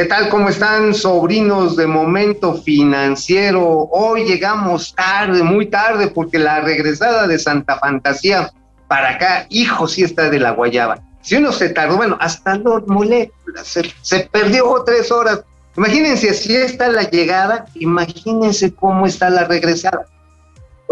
¿Qué tal? ¿Cómo están, sobrinos de Momento Financiero? Hoy llegamos tarde, muy tarde, porque la regresada de Santa Fantasía para acá, hijo, sí está de la guayaba. Si uno se tardó, bueno, hasta los moléculas, se, se perdió tres horas. Imagínense, si está la llegada, imagínense cómo está la regresada.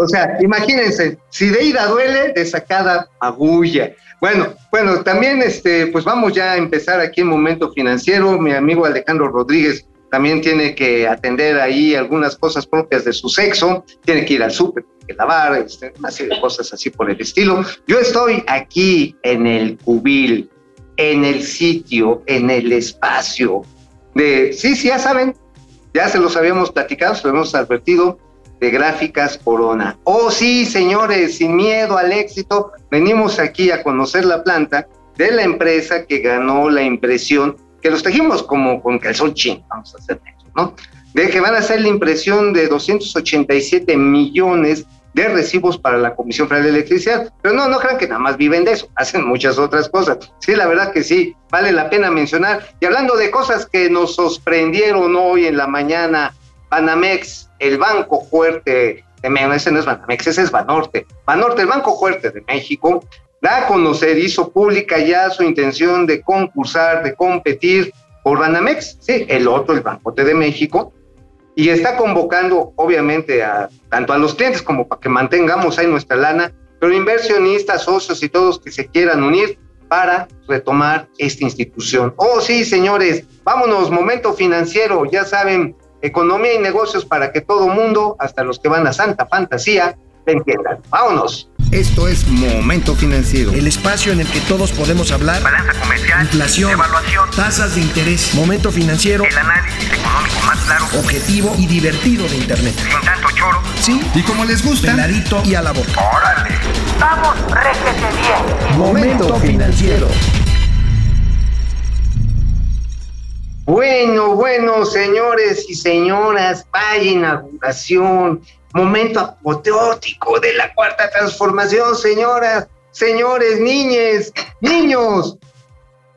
O sea, imagínense, si de ida duele, de sacada agulla. Bueno, bueno, también este, pues vamos ya a empezar aquí en Momento Financiero. Mi amigo Alejandro Rodríguez también tiene que atender ahí algunas cosas propias de su sexo, tiene que ir al súper, que lavar, este, una serie de cosas así por el estilo. Yo estoy aquí en el cubil, en el sitio, en el espacio de, sí, sí, ya saben, ya se los habíamos platicado, se lo hemos advertido, de Gráficas Corona. Oh sí, señores, sin miedo al éxito, venimos aquí a conocer la planta de la empresa que ganó la impresión, que los trajimos como con calzón chin, vamos a hacer eso, ¿no? De que van a hacer la impresión de 287 millones de recibos para la Comisión Federal de Electricidad. Pero no, no crean que nada más viven de eso, hacen muchas otras cosas. Sí, la verdad que sí, vale la pena mencionar. Y hablando de cosas que nos sorprendieron hoy en la mañana, Banamex el Banco Fuerte de México, ese no es Banamex, ese es Banorte. Banorte, el Banco Fuerte de México, da a conocer, hizo pública ya su intención de concursar, de competir por Banamex, sí, el otro, el Banco de México, y está convocando, obviamente, a tanto a los clientes como para que mantengamos ahí nuestra lana, pero inversionistas, socios y todos que se quieran unir para retomar esta institución. Oh, sí, señores, vámonos, momento financiero, ya saben, economía y negocios para que todo mundo, hasta los que van a Santa Fantasía, te entiendan. Vámonos. Esto es Momento Financiero. El espacio en el que todos podemos hablar. Balanza comercial. Inflación. Evaluación. Tasas de interés. Momento Financiero. El análisis económico más claro. Objetivo y divertido de Internet. Sin tanto choro. Sí. Y como les gusta. Peladito y a la boca. Órale. Vamos, réjete bien. Momento Financiero. Bueno, bueno, señores y señoras, vaya inauguración, momento apoteótico de la cuarta transformación, señoras, señores, niñes, niños.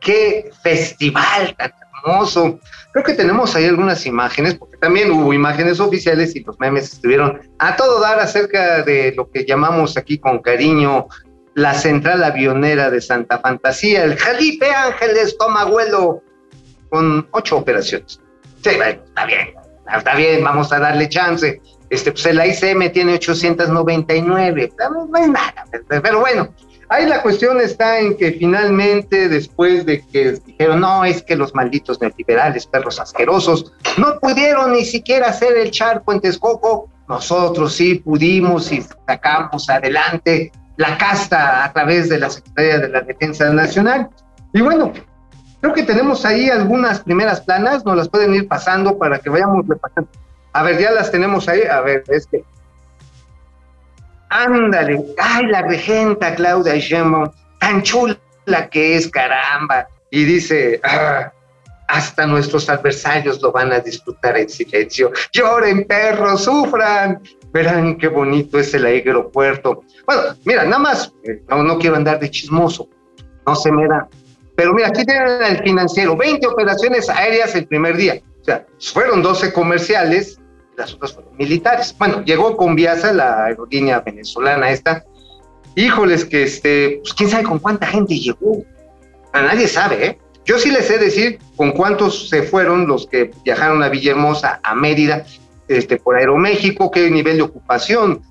Qué festival tan hermoso. Creo que tenemos ahí algunas imágenes, porque también hubo imágenes oficiales y los memes estuvieron a todo dar acerca de lo que llamamos aquí con cariño la central avionera de Santa Fantasía, el Jalipe Ángeles Tomaguelo con ocho operaciones. Sí, bueno, está bien, está bien, vamos a darle chance. Este, pues el ICM tiene 899, no es nada, pero bueno, ahí la cuestión está en que finalmente, después de que dijeron, no, es que los malditos neoliberales, perros asquerosos, no pudieron ni siquiera hacer el charco en Texcoco, nosotros sí pudimos y sacamos adelante la casta a través de la Secretaría de la Defensa Nacional. Y bueno, Creo que tenemos ahí algunas primeras planas, nos las pueden ir pasando para que vayamos repasando. A ver, ya las tenemos ahí. A ver, este. Ándale, ay, la regenta Claudia Sheinbaum, tan chula que es, caramba. Y dice, ah, hasta nuestros adversarios lo van a disfrutar en silencio. Lloren, perros, sufran. Verán qué bonito es el aeropuerto. Bueno, mira, nada más, eh, no quiero andar de chismoso, no se me da. Pero mira, aquí tienen el financiero, 20 operaciones aéreas el primer día. O sea, fueron 12 comerciales, las otras fueron militares. Bueno, llegó con Viasa, la aerolínea venezolana esta. Híjoles, que este, pues quién sabe con cuánta gente llegó. A nadie sabe, ¿eh? Yo sí les sé decir con cuántos se fueron los que viajaron a Villahermosa, a Mérida, este, por Aeroméxico, qué nivel de ocupación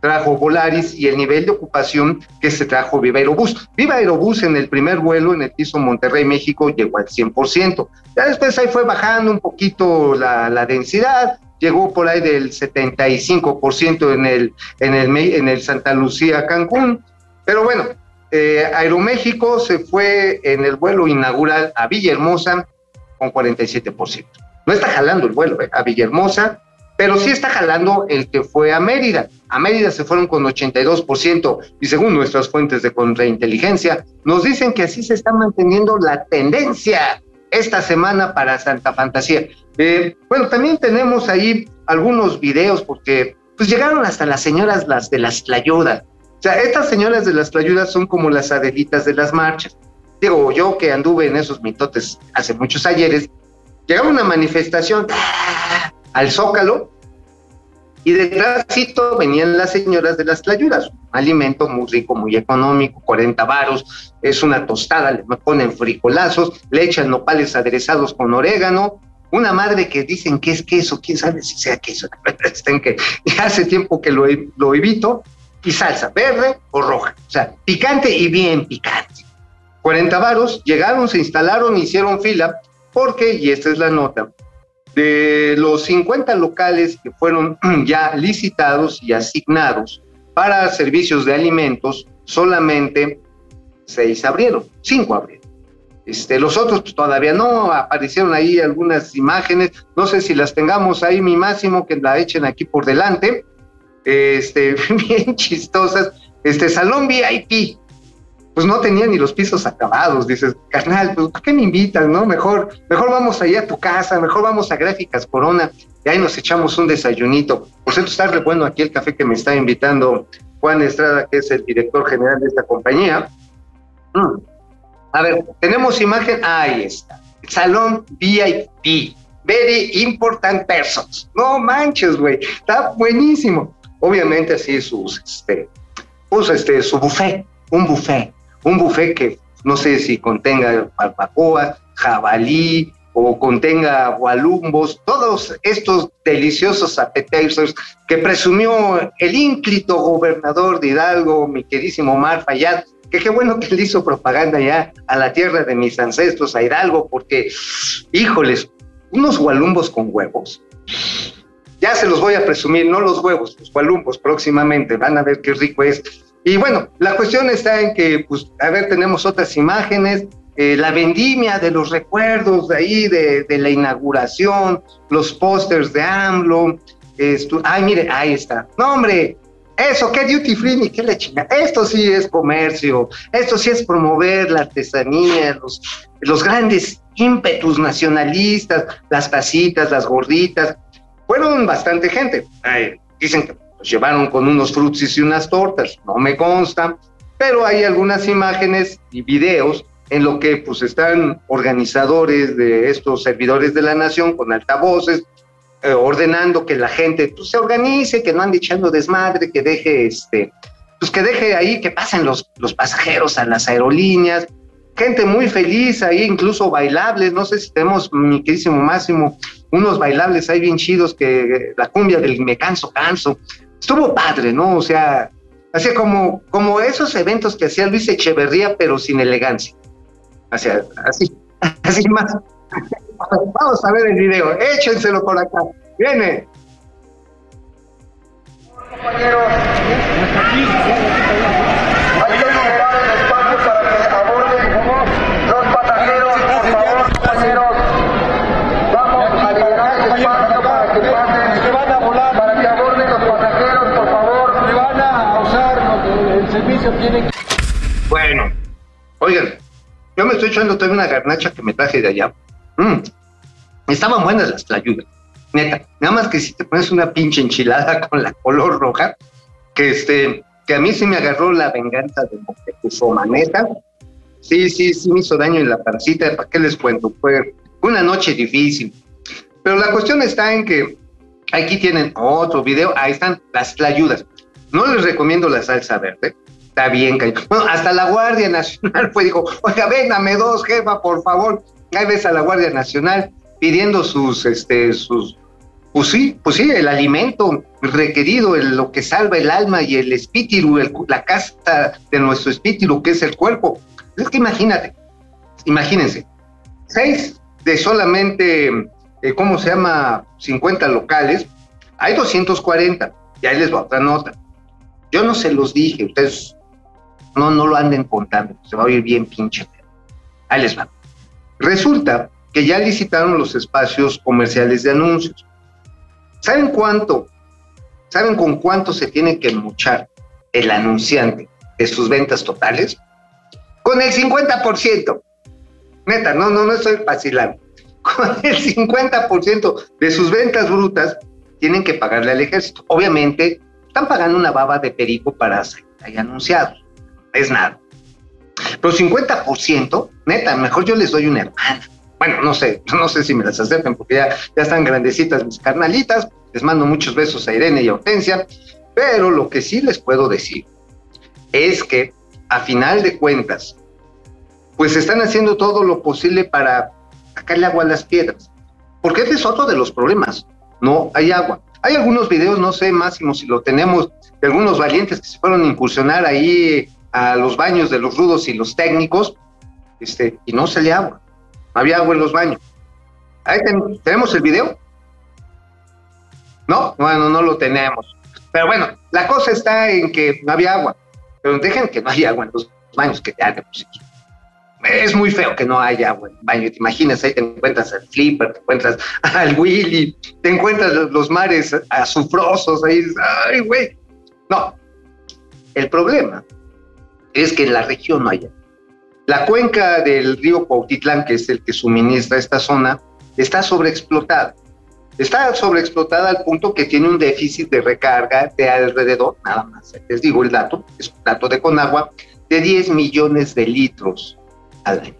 trajo Volaris y el nivel de ocupación que se trajo Viva Aerobús. Viva Aerobús en el primer vuelo en el piso Monterrey, México, llegó al 100%. Ya después ahí fue bajando un poquito la, densidad, llegó por ahí del 75% en el, en, el, en el Santa Lucía, Cancún. Pero bueno, eh, Aeroméxico se fue en el vuelo inaugural a Villahermosa con 47%. No está jalando el vuelo eh, a Villahermosa, pero sí está jalando el que fue a Mérida. A Mérida se fueron con 82% y según nuestras fuentes de contrainteligencia, nos dicen que así se está manteniendo la tendencia esta semana para Santa Fantasía. Eh, bueno, también tenemos ahí algunos videos porque pues llegaron hasta las señoras las de las Tlayudas. O sea, estas señoras de las Tlayudas son como las adelitas de las marchas. Digo, yo que anduve en esos mitotes hace muchos ayeres, llegaba una manifestación. Al Zócalo y detrásito venían las señoras de las tlayudas, alimento muy rico, muy económico, 40 varos, es una tostada, le ponen fricolazos, le echan nopales aderezados con orégano, una madre que dicen que es queso, quién sabe si sea queso, que hace tiempo que lo, lo evito, y salsa verde o roja, o sea, picante y bien picante. 40 varos, llegaron, se instalaron, hicieron fila, porque, y esta es la nota, de los 50 locales que fueron ya licitados y asignados para servicios de alimentos, solamente seis abrieron, cinco abrieron. Este, los otros todavía no, aparecieron ahí algunas imágenes, no sé si las tengamos ahí, mi máximo, que la echen aquí por delante, este, bien chistosas, este, Salón VIP, pues no tenía ni los pisos acabados. Dices, carnal, pues ¿por qué me invitas, no? Mejor, mejor vamos allá a tu casa, mejor vamos a Gráficas Corona y ahí nos echamos un desayunito. Por cierto, está re bueno aquí el café que me está invitando Juan Estrada, que es el director general de esta compañía. Mm. A ver, tenemos imagen, ahí está. Salón VIP, very important persons. No manches, güey, está buenísimo. Obviamente así sus, este, pues este, su buffet, un buffet un buffet que no sé si contenga barbacoa, jabalí o contenga gualumbos, todos estos deliciosos appetizers que presumió el ínclito gobernador de Hidalgo, mi queridísimo Omar Fayad, que qué bueno que le hizo propaganda ya a la tierra de mis ancestros, a Hidalgo, porque, híjoles, unos gualumbos con huevos. Ya se los voy a presumir, no los huevos, los gualumbos próximamente, van a ver qué rico es y bueno, la cuestión está en que, pues, a ver, tenemos otras imágenes, eh, la vendimia de los recuerdos de ahí, de, la inauguración, los pósters de AMLO. ay, mire, ahí está. No, hombre, eso, qué duty free ni qué le chinga. Esto sí es comercio, esto sí es promover la artesanía, los, los grandes ímpetus nacionalistas, las tacitas, las gorditas. Fueron bastante gente. dicen que llevaron con unos frutsis y unas tortas, no me consta, pero hay algunas imágenes y videos en lo que pues están organizadores de estos servidores de la nación con altavoces, eh, ordenando que la gente pues, se organice, que no ande echando desmadre, que deje este, pues que deje ahí que pasen los, los pasajeros a las aerolíneas, gente muy feliz ahí, incluso bailables, no sé si tenemos, mi queridísimo Máximo, unos bailables ahí bien chidos que la cumbia del me canso, canso, estuvo padre, ¿no? O sea, así como, como esos eventos que hacía Luis Echeverría, pero sin elegancia. O sea, así, así más. Vamos a ver el video, échenselo por acá. Viene. Bueno, oigan, yo me estoy echando toda una garnacha que me traje de allá. Mm, estaban buenas las tlayudas, neta. Nada más que si te pones una pinche enchilada con la color roja, que este, que a mí sí me agarró la venganza de Moctezuma, neta. Sí, sí, sí me hizo daño en la pancita, ¿para qué les cuento? Fue una noche difícil. Pero la cuestión está en que aquí tienen otro video, ahí están las tlayudas. No les recomiendo la salsa verde, está bien. Hasta la Guardia Nacional fue, dijo, oiga, véndame dos, jefa, por favor. Ahí ves a la Guardia Nacional pidiendo sus, este, sus, pues sí, pues sí, el alimento requerido, lo que salva el alma y el espíritu, la casta de nuestro espíritu, que es el cuerpo. Es que imagínate, imagínense, seis de solamente, eh, ¿cómo se llama? 50 locales, hay 240, y ahí les va otra nota. Yo no se los dije, ustedes no, no lo anden contando, se va a oír bien pinche. Ahí les va. Resulta que ya licitaron los espacios comerciales de anuncios. ¿Saben cuánto? ¿Saben con cuánto se tiene que muchar el anunciante de sus ventas totales? Con el 50%. Neta, no, no, no estoy vacilando. Con el 50% de sus ventas brutas tienen que pagarle al ejército. Obviamente, están pagando una baba de perico para ser anunciados es nada. Pero 50%, neta, mejor yo les doy una hermana. Bueno, no sé, no sé si me las acepten porque ya, ya están grandecitas mis carnalitas. Les mando muchos besos a Irene y a Hortensia. Pero lo que sí les puedo decir es que a final de cuentas, pues están haciendo todo lo posible para sacarle agua a las piedras. Porque ese es otro de los problemas. No hay agua. Hay algunos videos, no sé, Máximo, si lo tenemos, de algunos valientes que se fueron a incursionar ahí a los baños de los rudos y los técnicos, este, y no salía agua. No había agua en los baños. Ahí ¿Tenemos el video? No, bueno, no lo tenemos. Pero bueno, la cosa está en que no había agua. Pero dejen que no haya agua en los baños, que ya de es muy feo que no haya agua en el baño. Te imaginas, ahí te encuentras al Flipper, te encuentras al Willy, te encuentras los mares azufrosos, ahí, ay, güey. No, el problema es que en la región no haya. La cuenca del río Cuautitlán, que es el que suministra esta zona, está sobreexplotada. Está sobreexplotada al punto que tiene un déficit de recarga de alrededor, nada más, les digo el dato, es un dato de Conagua, de 10 millones de litros al año.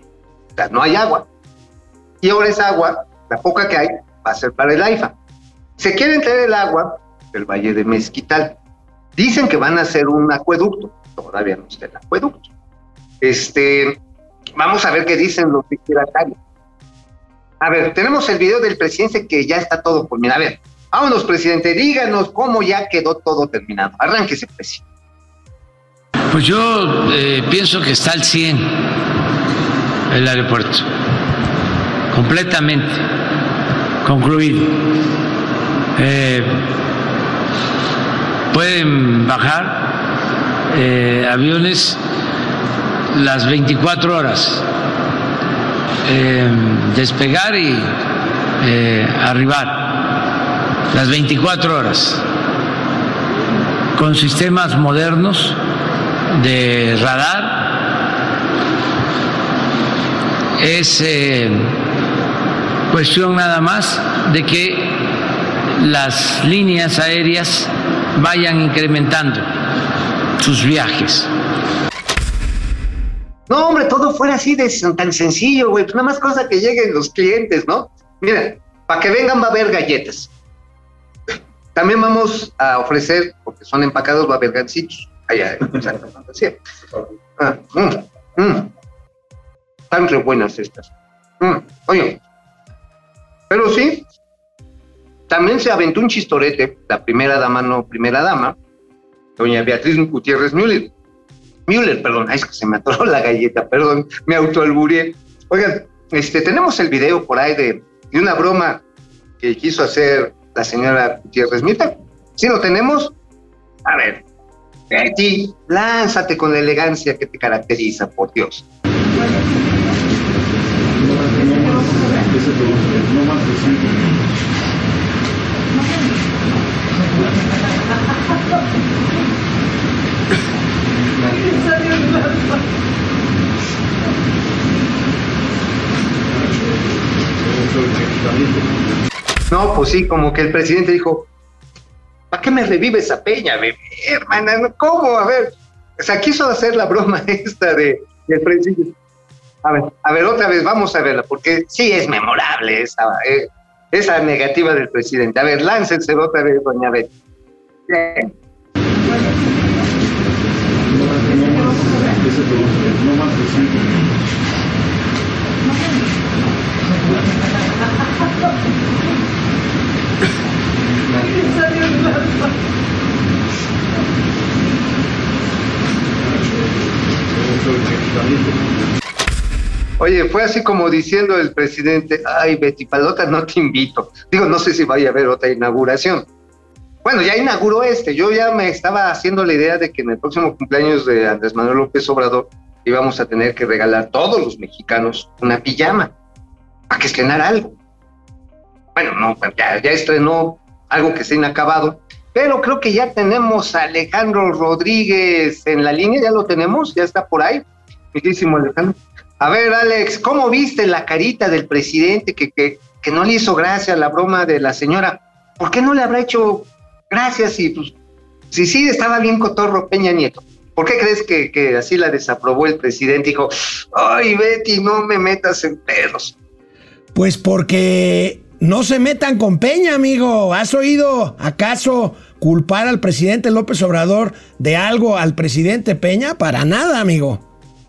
O sea, no hay agua. Y ahora esa agua, la poca que hay, va a ser para el AIFA. Se quiere traer el agua del Valle de Mezquital. Dicen que van a hacer un acueducto. Todavía no está el acueducto. Este, vamos a ver qué dicen los dictatarios. A ver, tenemos el video del presidente que ya está todo mira. A ver, vámonos, presidente, díganos cómo ya quedó todo terminado. Arránquese, presidente. Pues yo eh, pienso que está al 100 el aeropuerto, completamente concluido. Eh, pueden bajar eh, aviones las 24 horas, eh, despegar y arribar las 24 horas. Con sistemas modernos de radar. Es eh, cuestión nada más de que las líneas aéreas vayan incrementando sus viajes. No, hombre, todo fuera así de tan sencillo, güey. Pues nada más cosa que lleguen los clientes, ¿no? Mira, para que vengan va a haber galletas. También vamos a ofrecer, porque son empacados, va a haber gancitos. Allá, sea, ah, mm, mm tan re buenas estas. Mm, oye, pero sí, también se aventó un chistorete, la primera dama, no primera dama, doña Beatriz Gutiérrez Müller. Müller, perdón, es que se me atoró la galleta, perdón, me autoalburé. Oigan, este, tenemos el video por ahí de, una broma que quiso hacer la señora Gutiérrez Müller. ¿Sí lo tenemos? A ver, Betty, lánzate con la elegancia que te caracteriza, por Dios. No, pues sí, como que el presidente dijo, ¿para qué me revive esa peña, bebé, hermana? ¿Cómo? A ver, o sea, quiso hacer la broma esta de, del presidente. A ver, a ver, otra vez, vamos a verla, porque sí es memorable esa, eh, esa negativa del presidente. A ver, láncense otra vez, doña Betty. Oye, fue así como diciendo el presidente, ay, Betty Palota, no te invito. Digo, no sé si vaya a haber otra inauguración. Bueno, ya inauguró este. Yo ya me estaba haciendo la idea de que en el próximo cumpleaños de Andrés Manuel López Obrador íbamos a tener que regalar a todos los mexicanos una pijama para que estrenara algo. Bueno, no, ya, ya estrenó algo que se ha inacabado, pero creo que ya tenemos a Alejandro Rodríguez en la línea, ya lo tenemos, ya está por ahí. Muchísimo Alejandro. A ver, Alex, ¿cómo viste la carita del presidente que, que, que no le hizo gracia la broma de la señora? ¿Por qué no le habrá hecho gracias y pues, si sí estaba bien cotorro Peña Nieto? ¿Por qué crees que, que así la desaprobó el presidente? Dijo, ay Betty, no me metas en pedos. Pues porque no se metan con Peña, amigo. ¿Has oído acaso culpar al presidente López Obrador de algo al presidente Peña? Para nada, amigo.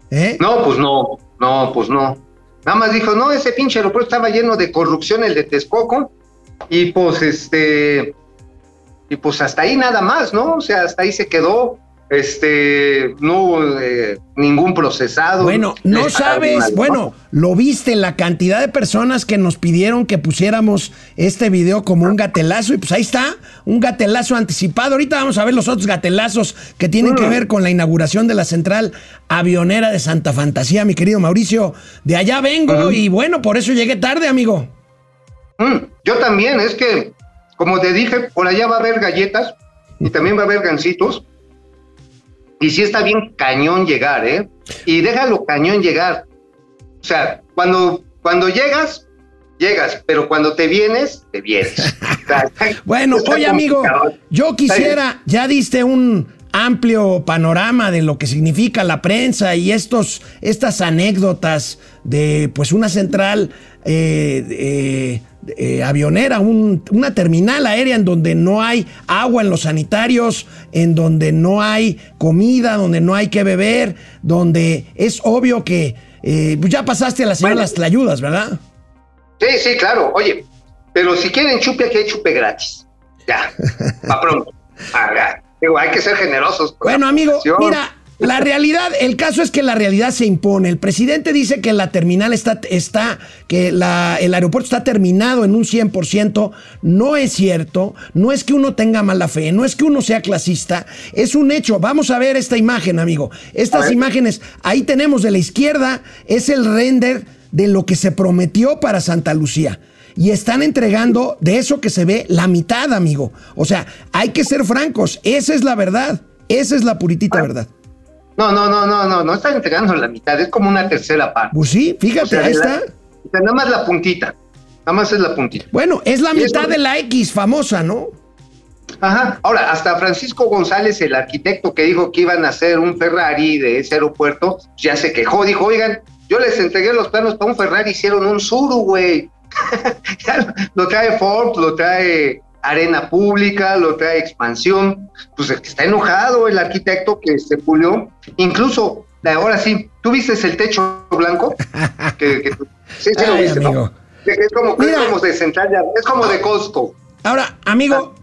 ¿Eh? No, pues no, no, pues no. Nada más dijo, no, ese pinche aeropuerto estaba lleno de corrupción, el de Texcoco, y pues este, y pues hasta ahí nada más, ¿no? O sea, hasta ahí se quedó este, no hubo eh, ningún procesado. Bueno, no sabes, bueno, lo viste, la cantidad de personas que nos pidieron que pusiéramos este video como un gatelazo, y pues ahí está, un gatelazo anticipado. Ahorita vamos a ver los otros gatelazos que tienen que mm. ver con la inauguración de la central avionera de Santa Fantasía, mi querido Mauricio. De allá vengo y bueno, por eso llegué tarde, amigo. Mm, yo también, es que, como te dije, por allá va a haber galletas y también va a haber gancitos y sí está bien cañón llegar, ¿eh? Y déjalo cañón llegar. O sea, cuando, cuando llegas, llegas, pero cuando te vienes, te vienes. bueno, oye amigo, yo quisiera, ya diste un amplio panorama de lo que significa la prensa y estos, estas anécdotas de pues una central eh, eh, eh, avionera, una terminal aérea en donde no hay agua en los sanitarios, en donde no hay comida, donde no hay que beber, donde es obvio que ya pasaste a la señora las ayudas, ¿verdad? Sí, sí, claro. Oye, pero si quieren chupe, aquí hay chupe gratis. Ya, para pronto. Hay que ser generosos. Bueno, amigo, mira, la realidad, el caso es que la realidad se impone. El presidente dice que la terminal está, está que el aeropuerto está terminado en un 100%. No es cierto. No es que uno tenga mala fe. No es que uno sea clasista. Es un hecho. Vamos a ver esta imagen, amigo. Estas imágenes, ahí tenemos de la izquierda, es el render de lo que se prometió para Santa Lucía y están entregando de eso que se ve la mitad, amigo. O sea, hay que ser francos, esa es la verdad, esa es la puritita verdad. No, no, no, no, no, no están entregando la mitad, es como una tercera parte. Pues sí, fíjate, ahí está. nada más la puntita, nada más es la puntita. Bueno, es la mitad de la X famosa, ¿no? Ajá, ahora, hasta Francisco González, el arquitecto que dijo que iban a hacer un Ferrari de ese aeropuerto, ya se quejó, dijo, oigan, yo les entregué los planos para un Ferrari, hicieron un Suru, güey. lo trae Ford, lo trae arena pública, lo trae expansión, pues está enojado el arquitecto que se pulió, incluso ahora sí, ¿tú viste el techo blanco? que, sí, sí lo viste, ¿no? Es como, es como de central, es como de costo. Ahora, amigo,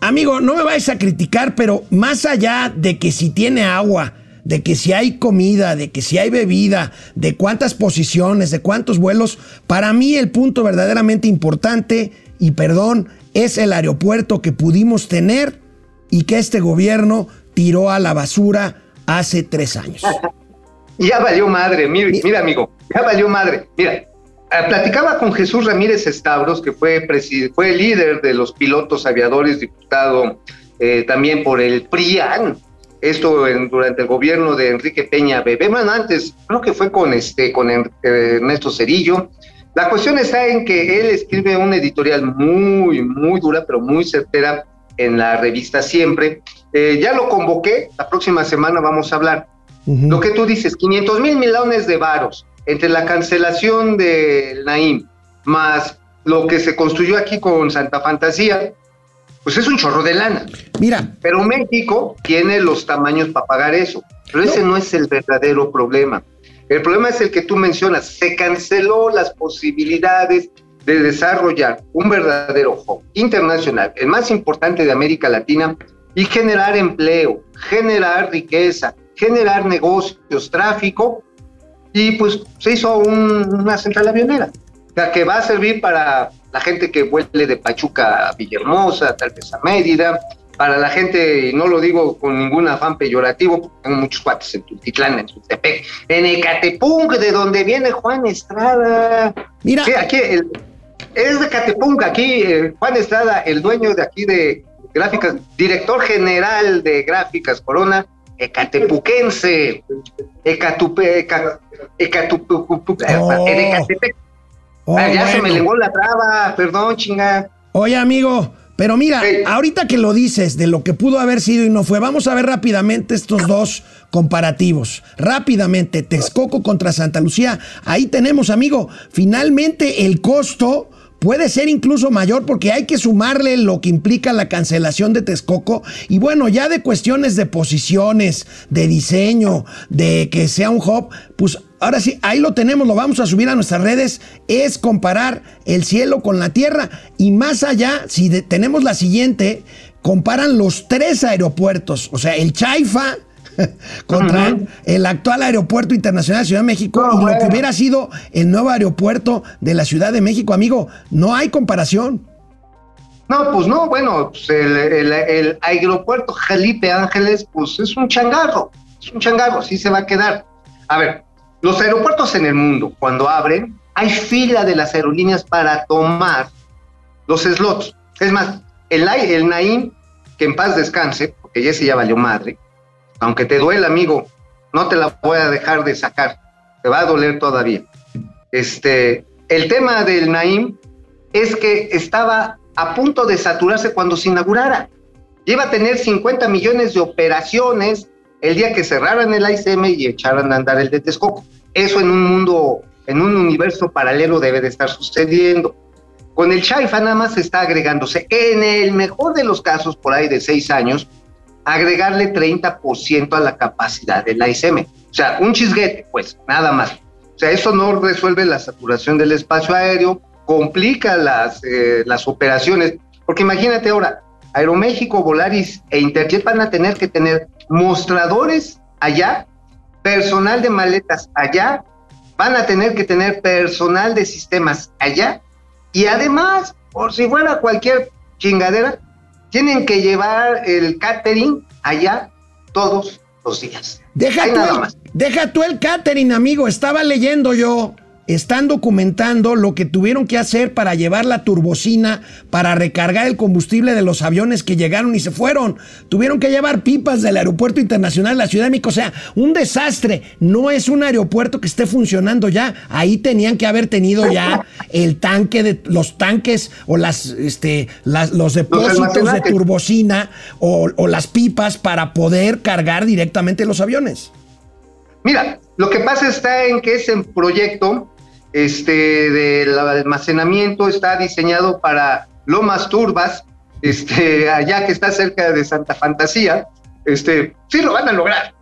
amigo, no me vayas a criticar, pero más allá de que si tiene agua, de que si hay comida, de que si hay bebida, de cuántas posiciones, de cuántos vuelos, para mí el punto verdaderamente importante y perdón, es el aeropuerto que pudimos tener y que este gobierno tiró a la basura hace tres años. ya valió madre, mira, amigo, ya valió madre. Mira, eh, platicaba con Jesús Ramírez Estabros, que fue, fue líder de los pilotos aviadores, diputado eh, también por el PRIAN, esto durante el gobierno de Enrique Peña Bebé, bueno, antes creo que fue con, este, con Ernesto Cerillo, la cuestión está en que él escribe una editorial muy, muy dura, pero muy certera en la revista Siempre. Eh, ya lo convoqué, la próxima semana vamos a hablar. Lo que tú dices, 500 mil millones de varos entre la cancelación del Naim más lo que se construyó aquí con Santa Fantasía, pues es un chorro de lana. Mira. Pero México tiene los tamaños para pagar eso. Pero ese no es el verdadero problema. El problema es el que tú mencionas, se canceló las posibilidades de desarrollar un verdadero hub internacional, el más importante de América Latina, y generar empleo, generar riqueza, generar negocios, tráfico, y pues se hizo una central avionera, la que va a servir para la gente que vuele de Pachuca a Villahermosa, tal vez a Mérida, para la gente, y no lo digo con ningún afán peyorativo, porque tengo muchos cuates en Tultitlán, en Tultepec, en Ecatepunk, de donde viene Juan Estrada. Mira. Sí, aquí es de Ecatepunk, aquí eh, Juan Estrada, el dueño de aquí de gráficas, director general de gráficas Corona, ecatepuquense, Ecatupe, oh. en Ecatepec. Oh, ah, ya se me la traba, perdón, chinga. Oye, amigo, pero mira, ahorita que lo dices de lo que pudo haber sido y no fue, vamos a ver rápidamente estos dos comparativos. Rápidamente, Texcoco contra Santa Lucía. Ahí tenemos, amigo, finalmente el costo puede ser incluso mayor porque hay que sumarle lo que implica la cancelación de Texcoco y bueno, ya de cuestiones de posiciones, de diseño, de que sea un hub, pues ahora sí, ahí lo tenemos, lo vamos a subir a nuestras redes, es comparar el cielo con la tierra y más allá, si tenemos la siguiente, comparan los tres aeropuertos, o sea, el Chaifa, contra el actual aeropuerto internacional de Ciudad de México y lo que hubiera sido el nuevo aeropuerto de la Ciudad de México, amigo, no hay comparación. No, pues no, bueno, pues el, aeropuerto Jalipe Ángeles, pues es un changarro, es un changarro, así se va a quedar. A ver, los aeropuertos en el mundo, cuando abren, hay fila de las aerolíneas para tomar los slots. Es más, el, el Naim, que en paz descanse, porque ya se ya valió madre, aunque te duele, amigo, no te la voy a dejar de sacar, te va a doler todavía. Este, el tema del Naim es que estaba a punto de saturarse cuando se inaugurara. Iba a tener 50 millones de operaciones el día que cerraran el ICM y echaran a andar el de Texcoco. Eso en un mundo, en un universo paralelo debe de estar sucediendo. Con el Chaifa nada más está agregándose, en el mejor de los casos, por ahí de seis años, agregarle 30% a la capacidad del ISM. O sea, un chisguete, pues, nada más. O sea, eso no resuelve la saturación del espacio aéreo, complica las, eh, las operaciones, porque imagínate ahora, Aeroméxico, Volaris e Interjet van a tener que tener mostradores allá, personal de maletas allá, van a tener que tener personal de sistemas allá, y además, por si fuera cualquier chingadera, tienen que llevar el catering allá todos los días. Deja, tú, deja tú el catering, amigo. Estaba leyendo yo están documentando lo que tuvieron que hacer para llevar la turbocina para recargar el combustible de los aviones que llegaron y se fueron. Tuvieron que llevar pipas del aeropuerto internacional de la Ciudad de México. O sea, un desastre. No es un aeropuerto que esté funcionando ya. Ahí tenían que haber tenido ya el tanque de los tanques o las, este, los depósitos de turbocina o, o las pipas para poder cargar directamente los aviones. Mira, lo que pasa está en que ese proyecto este, del almacenamiento está diseñado para Lomas Turbas, este, allá que está cerca de Santa Fantasía, este, sí lo van a lograr.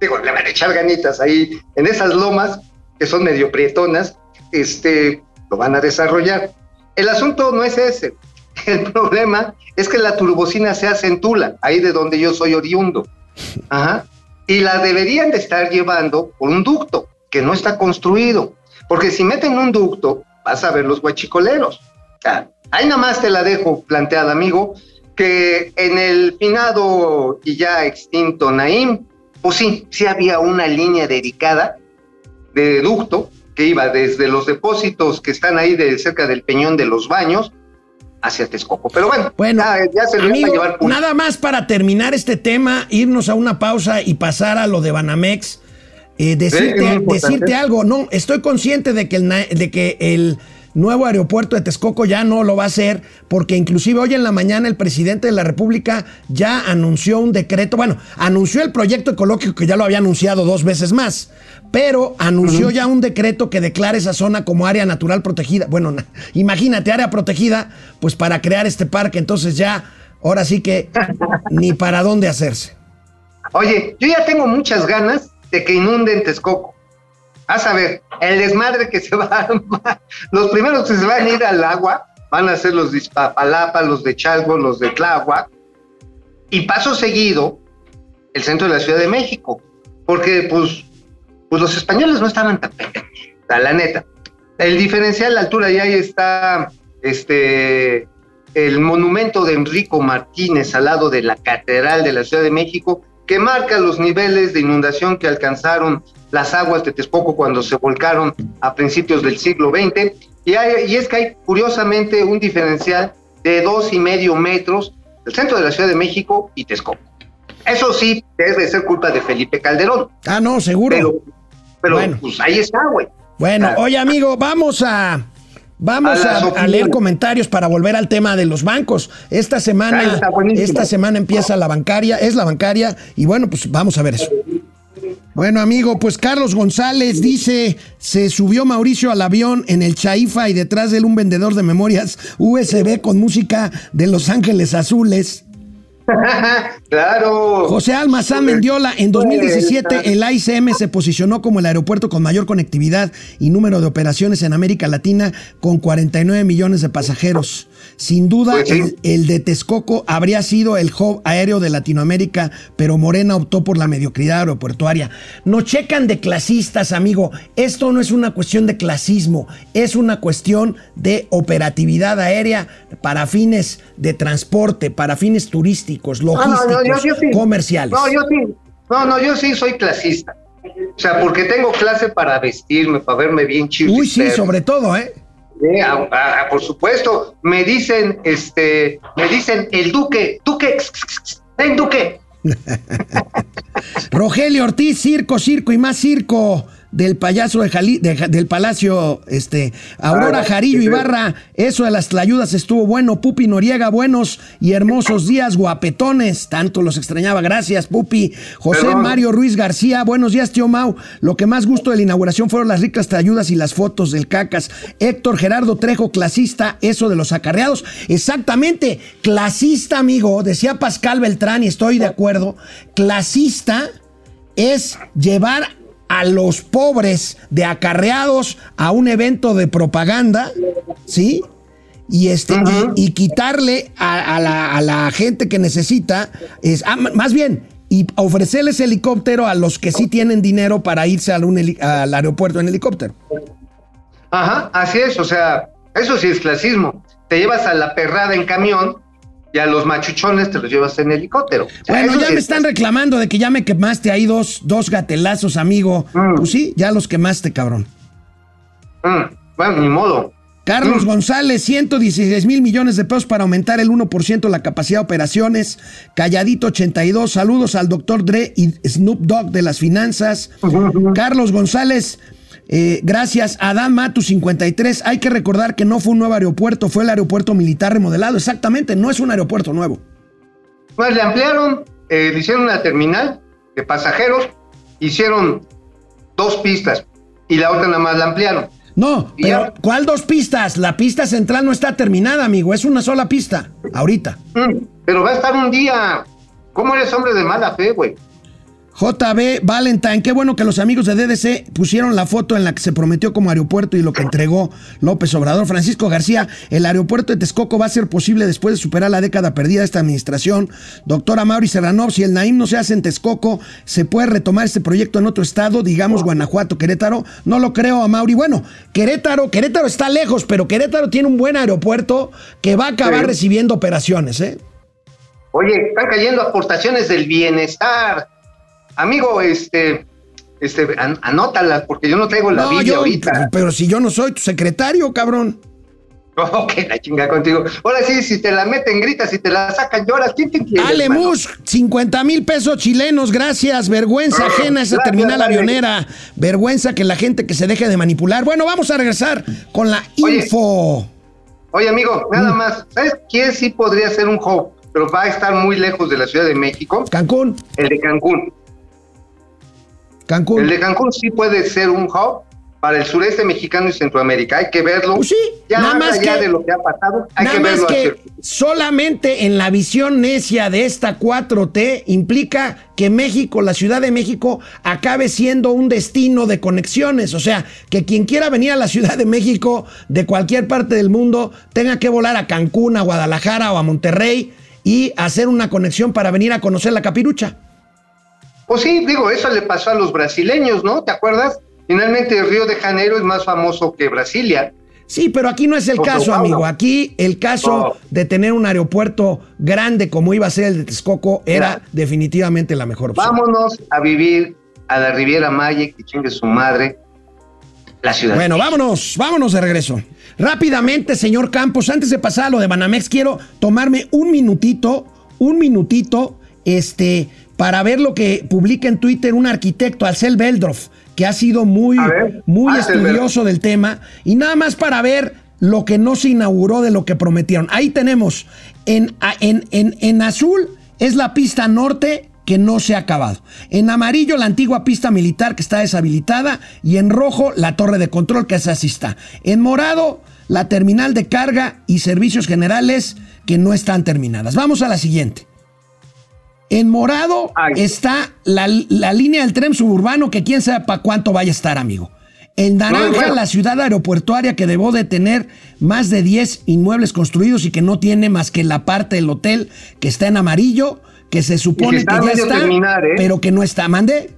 Digo, le van a echar ganitas ahí en esas lomas que son medio prietonas, este, lo van a desarrollar. El asunto no es ese. El problema es que la turbocina se hace en Tula, ahí de donde yo soy oriundo. Ajá. Y la deberían de estar llevando por un ducto que no está construido. Porque si meten un ducto, vas a ver los guachicoleros. ahí nada más te la dejo planteada, amigo, que en el finado y ya extinto Naim, pues sí, sí había una línea dedicada de ducto que iba desde los depósitos que están ahí de cerca del Peñón de los Baños hacia Texcoco. Pero bueno, bueno ya, se amigo, a llevar Nada más para terminar este tema, irnos a una pausa y pasar a lo de Banamex. Eh, decirte, decirte algo, no, estoy consciente de que, el, de que el nuevo aeropuerto de Texcoco ya no lo va a hacer, porque inclusive hoy en la mañana el presidente de la República ya anunció un decreto, bueno, anunció el proyecto ecológico que ya lo había anunciado dos veces más, pero anunció ya un decreto que declara esa zona como área natural protegida. Bueno, imagínate, área protegida, pues para crear este parque, entonces ya, ahora sí que ni para dónde hacerse. Oye, yo ya tengo muchas ganas de que inunden Texcoco. A saber, el desmadre que se va a armar. Los primeros que se van a ir al agua van a ser los de Iztapalapa, los de Chalco, los de Tláhuac. Y paso seguido, el centro de la Ciudad de México. Porque, pues, pues los españoles no estaban tan pendejos, la neta. El diferencial, la altura, y ahí está este, el monumento de Enrico Martínez al lado de la Catedral de la Ciudad de México, que marca los niveles de inundación que alcanzaron las aguas de Texcoco cuando se volcaron a principios del siglo XX. Y, y es que hay curiosamente un diferencial de dos y medio metros del centro de la Ciudad de México y Texcoco. Eso sí, debe ser culpa de Felipe Calderón. Ah, no, seguro. Pero, bueno. pues ahí está, güey. Bueno, oye amigo, vamos a Vamos a, leer comentarios para volver al tema de los bancos. Esta semana, esta semana empieza la bancaria, es la bancaria, y bueno, pues vamos a ver eso. Bueno, amigo, pues Carlos González dice, se subió Mauricio al avión en el Chaifa y detrás de él un vendedor de memorias USB con música de Los Ángeles Azules. claro. José Almazán Mendiola, en 2017 el AICM se posicionó como el aeropuerto con mayor conectividad y número de operaciones en América Latina con 49 millones de pasajeros. Sin duda, Pues sí. el, el de Texcoco habría sido el hub aéreo de Latinoamérica, pero Morena optó por la mediocridad aeroportuaria. No checan de clasistas, amigo. Esto no es una cuestión de clasismo, es una cuestión de operatividad aérea para fines de transporte, para fines turísticos, No, no, logísticos, no, yo- yo sí. comerciales. No, yo sí. No, no, yo sí soy clasista. O sea, porque tengo clase para vestirme, para verme bien chido. Uy, sí, sobre todo, ¿eh? Eh, por supuesto, me dicen, este, me dicen el duque, duque, duque. Rogelio Ortiz, circo, circo y más circo del payaso de Jali- de Ja- del Palacio, este, Aurora Ah, Jarillo. Ibarra, eso de las tlayudas estuvo bueno, Pupi Noriega, buenos y hermosos días, guapetones, tanto los extrañaba, gracias Pupi, José Perdón. Mario Ruiz García, buenos días tío Mau, lo que más gustó de la inauguración fueron las ricas tlayudas y las fotos del cacas, Héctor Gerardo Trejo, clasista, eso de los acarreados, exactamente, clasista amigo, decía Pascal Beltrán y estoy de acuerdo, clasista es llevar a los pobres de acarreados a un evento de propaganda, ¿sí? Y, este, y, y quitarle a, a la, a la gente que necesita, es, ah, más bien, y ofrecerles helicóptero a los que sí tienen dinero para irse al, un al aeropuerto en helicóptero. Ajá, así es, o sea, eso sí es clasismo. Te llevas a la perrada en camión y a los machuchones te los llevas en helicóptero. O sea, Bueno, ya me es están reclamando de que ya me quemaste ahí dos, dos gatelazos, amigo. Mm. Pues sí, ya los quemaste, cabrón. Mm, bueno, ni modo. Carlos Mm. González, 116 mil millones de pesos para aumentar el 1% la capacidad de operaciones. Calladito 82, saludos al doctor Dre y Snoop Dogg de las finanzas. Carlos González, eh, gracias. Adán Matu 53, hay que recordar que no fue un nuevo aeropuerto, fue el aeropuerto militar remodelado. Exactamente, no es un aeropuerto nuevo. Pues le ampliaron, eh, le hicieron una terminal de pasajeros, hicieron dos pistas y la otra nada más la ampliaron. No, Y pero ya. ¿cuál dos pistas? La pista central no está terminada, amigo, es una sola pista, ahorita. Mm, pero va a estar un día. ¿Cómo eres hombre de mala fe, güey? JB Valentine, qué bueno que los amigos de DDC pusieron la foto en la que se prometió como aeropuerto y lo que entregó López Obrador. Francisco García, el aeropuerto de Texcoco va a ser posible después de superar la década perdida de esta administración. Doctora Mauri Serranov, si el Naim no se hace en Texcoco, ¿se puede retomar este proyecto en otro estado, digamos Guanajuato, Querétaro? No lo creo a Mauri. Bueno, Querétaro, Querétaro está lejos, pero Querétaro tiene un buen aeropuerto que va a acabar Sí. recibiendo operaciones, ¿eh? Oye, están cayendo aportaciones del bienestar. Amigo, este, este, an- anótalas, porque yo no traigo la No, yo, ahorita. pero, si yo no soy tu secretario, cabrón. Oh, que la chinga contigo. Ahora sí, si te la meten, gritas, si te la sacan, lloras. ¿Quién te entiende? Ale hermano? Mus, 50 mil pesos chilenos, gracias. Vergüenza ajena esa gracias, terminal avionera. Vergüenza que la gente que se deje de manipular. Bueno, vamos a regresar con la Oye. info. Oye, amigo, Mm. nada más. ¿Sabes quién sí podría ser un hub? Pero va a estar muy lejos de la Ciudad de México. Cancún, El de Cancún. Cancún. El de Cancún sí puede ser un hub para el sureste mexicano y Centroamérica. Hay que verlo. Pues sí, ya nada más allá que- de lo que ha pasado, hay Nada que más verlo. que hacer. solamente en la visión necia de esta 4T implica que México, la Ciudad de México, acabe siendo un destino de conexiones. O sea, que quien quiera venir a la Ciudad de México de cualquier parte del mundo tenga que volar a Cancún, a Guadalajara o a Monterrey y hacer una conexión para venir a conocer la capirucha. Pues sí, digo, eso le pasó a los brasileños, ¿no? ¿Te acuerdas? Finalmente Río de Janeiro es más famoso que Brasilia. Sí, pero aquí no es el caso, amigo. Aquí el caso de tener un aeropuerto grande como iba a ser el de Texcoco era definitivamente la mejor opción. Vámonos a vivir a la Riviera Maya, que chingue su madre, la ciudad. Bueno, vámonos, vámonos de regreso. Rápidamente, señor Campos, antes de pasar a lo de Banamex, quiero tomarme un minutito, un minutito, este, para ver lo que publica en Twitter un arquitecto, Alcel Beldroff, que ha sido muy, ver, muy estudioso del tema, y nada más para ver lo que no se inauguró de lo que prometieron. Ahí tenemos, en, en, en, en azul es la pista norte, que no se ha acabado. En amarillo la antigua pista militar que está deshabilitada y en rojo la torre de control que esa sí está. En morado la terminal de carga y servicios generales que no están terminadas. Vamos a la siguiente. En morado Ay. está la, la línea del tren suburbano que quién sabe para cuánto vaya a estar, amigo. En naranja, bueno. la ciudad aeropuertuaria que debo de tener más de 10 inmuebles construidos y que no tiene más que la parte del hotel que está en amarillo, que se supone está que ya está, terminar, ¿eh? pero que no está. ¿Mande?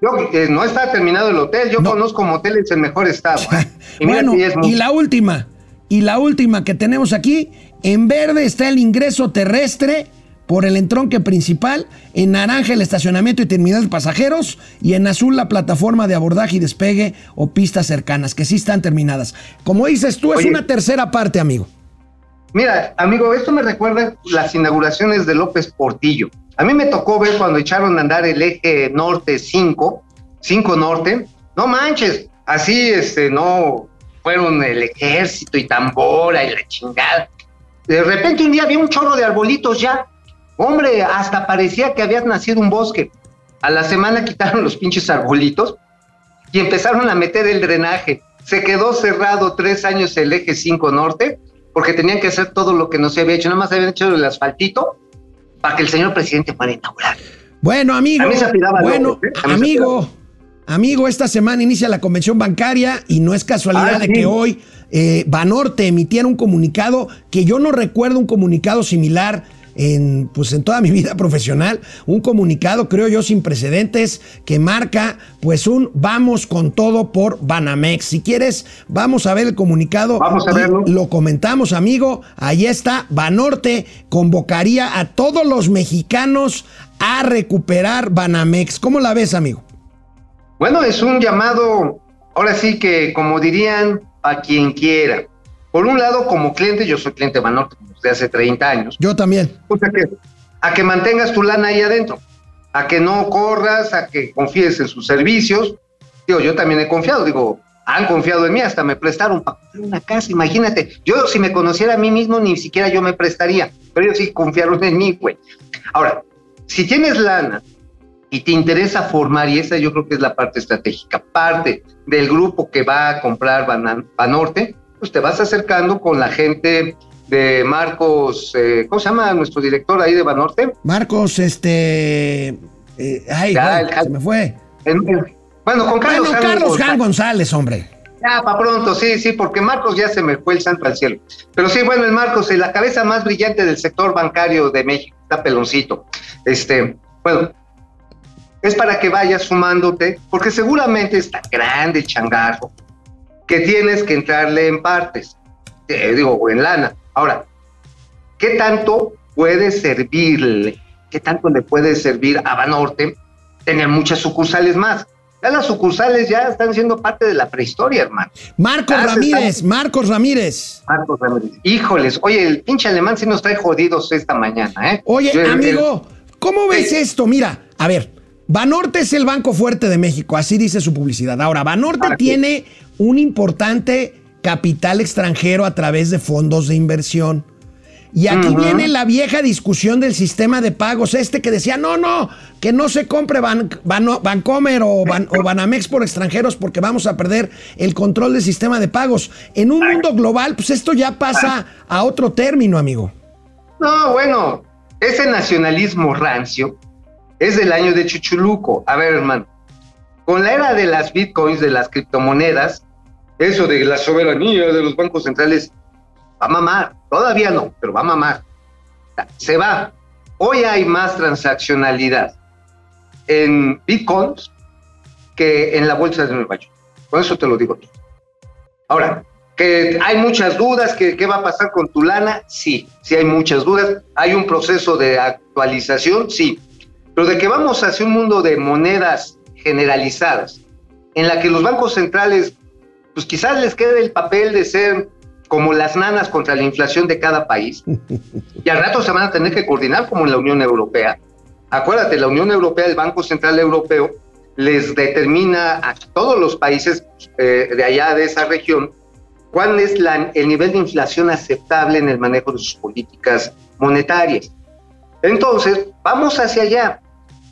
Yo, eh, no está terminado el hotel, yo No. conozco moteles en mejor estado. ¿eh? Y bueno, que es y la última, y la última que tenemos aquí, en verde está el ingreso terrestre por el entronque principal, en naranja el estacionamiento y terminal de pasajeros, y en azul la plataforma de abordaje y despegue o pistas cercanas, que sí están terminadas. Como dices tú, es una tercera parte, amigo. Mira, amigo, esto me recuerda las inauguraciones de López Portillo. A mí me tocó ver cuando echaron a andar el eje norte 5, 5 norte. No manches, así este, no fueron el ejército y tambora y la chingada. De repente un día había un chorro de arbolitos ya. Hombre, hasta parecía que había nacido un bosque. A la semana quitaron los pinches arbolitos y empezaron a meter el drenaje. Se quedó cerrado tres años el eje 5 norte porque tenían que hacer todo lo que no se había hecho. Nada más habían hecho el asfaltito para que el señor presidente fuera a inaugurar. Bueno, amigo. A mí se Bueno, ¿eh? A mí se amigo. Amigo, esta semana inicia la convención bancaria y no es casualidad Ah, de sí. que hoy eh, Banorte emitiera un comunicado que yo no recuerdo un comunicado similar en, pues, en toda mi vida profesional. Un comunicado, creo yo, sin precedentes que marca pues un vamos con todo por Banamex. Si quieres, vamos a ver el comunicado. Vamos a verlo. Lo comentamos, amigo. Ahí está. Banorte convocaría a todos los mexicanos a recuperar Banamex. ¿Cómo la ves, amigo? Bueno, es un llamado, ahora sí que, como dirían, a quien quiera. Por un lado, como cliente, yo soy cliente de Banorte hace 30 años. Yo también. O sea que, a que mantengas tu lana ahí adentro, a que no corras, a que confíes en sus servicios. Digo, yo también he confiado, digo, han confiado en mí, hasta me prestaron para comprar una casa, imagínate. Yo, si me conociera a mí mismo, ni siquiera yo me prestaría, pero ellos sí confiaron en mí, güey. Ahora, si tienes lana y te interesa formar, y esa yo creo que es la parte estratégica, parte del grupo que va a comprar Banorte, pues te vas acercando con la gente de Marcos, eh, ¿cómo se llama nuestro director ahí de Banorte? Marcos, este. eh, ay, Ya, el- se me fue. En- en- bueno, con Carlos, bueno, Carlos. Jan González, hombre. Ya, para pronto, sí, sí, porque Marcos ya se me fue el santo al cielo. Pero sí, bueno, el Marcos es la cabeza más brillante del sector bancario de México, está peloncito. Este, bueno, es para que vayas sumándote, porque seguramente está grande el changarro, que tienes que entrarle en partes, eh, digo, en lana. Ahora, ¿qué tanto puede servirle? ¿Qué tanto le puede servir a Banorte tener muchas sucursales más? Ya las sucursales ya están siendo parte de la prehistoria, hermano. Marcos Ramírez, Marcos Ramírez. Marcos Ramírez. Híjoles, oye, el pinche alemán sí nos trae jodidos esta mañana, ¿eh? Oye, Yo- amigo, ¿cómo ves esto? Mira, a ver, Banorte es el banco fuerte de México, así dice su publicidad. Ahora, Banorte tiene un importante capital extranjero a través de fondos de inversión. Y aquí viene la vieja discusión del sistema de pagos, este que decía, no, no, que no se compre Ban- Bano- Bancomer o, Ban- o Banamex por extranjeros porque vamos a perder el control del sistema de pagos. En un mundo global, pues esto ya pasa a otro término, amigo. No, bueno, ese nacionalismo rancio es del año de Chuchuluco. A ver, hermano, con la era de las bitcoins, de las criptomonedas, eso de la soberanía de los bancos centrales, va a mamar. Todavía no, pero va a mamar. Se va. Hoy hay más transaccionalidad en bitcoins que en la bolsa de Nueva York. Con eso te lo digo. Ahora, que hay muchas dudas, que qué va a pasar con tu lana, sí, sí hay muchas dudas. Hay un proceso de actualización, sí. Pero de que vamos hacia un mundo de monedas generalizadas, en la que los bancos centrales, pues quizás les quede el papel de ser como las nanas contra la inflación de cada país, y al rato se van a tener que coordinar como en la Unión Europea. Acuérdate, la Unión Europea, el Banco Central Europeo, les determina a todos los países eh, de allá de esa región cuál es la- el nivel de inflación aceptable en el manejo de sus políticas monetarias. Entonces, vamos hacia allá.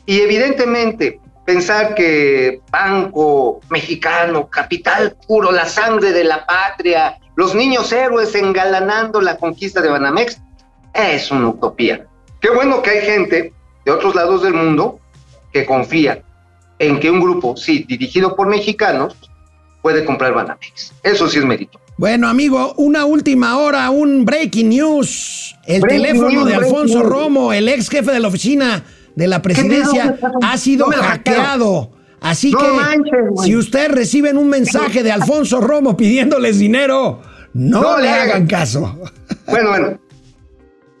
Y evidentemente, pensar que banco mexicano, capital puro, la sangre de la patria, los niños héroes engalanando la conquista de Banamex, es una utopía. Qué bueno que hay gente de otros lados del mundo que confía en que un grupo, sí, dirigido por mexicanos, puede comprar Banamex. Eso sí es mérito. Bueno, amigo, una última hora, un breaking news. El Breaking teléfono news, de Alfonso. Romo, el ex jefe de la oficina de la presidencia, ha sido No hackeado. Así No que, manches, si ustedes reciben un mensaje de Alfonso Romo pidiéndoles dinero, no, No le hagan hagan. caso. Bueno, bueno.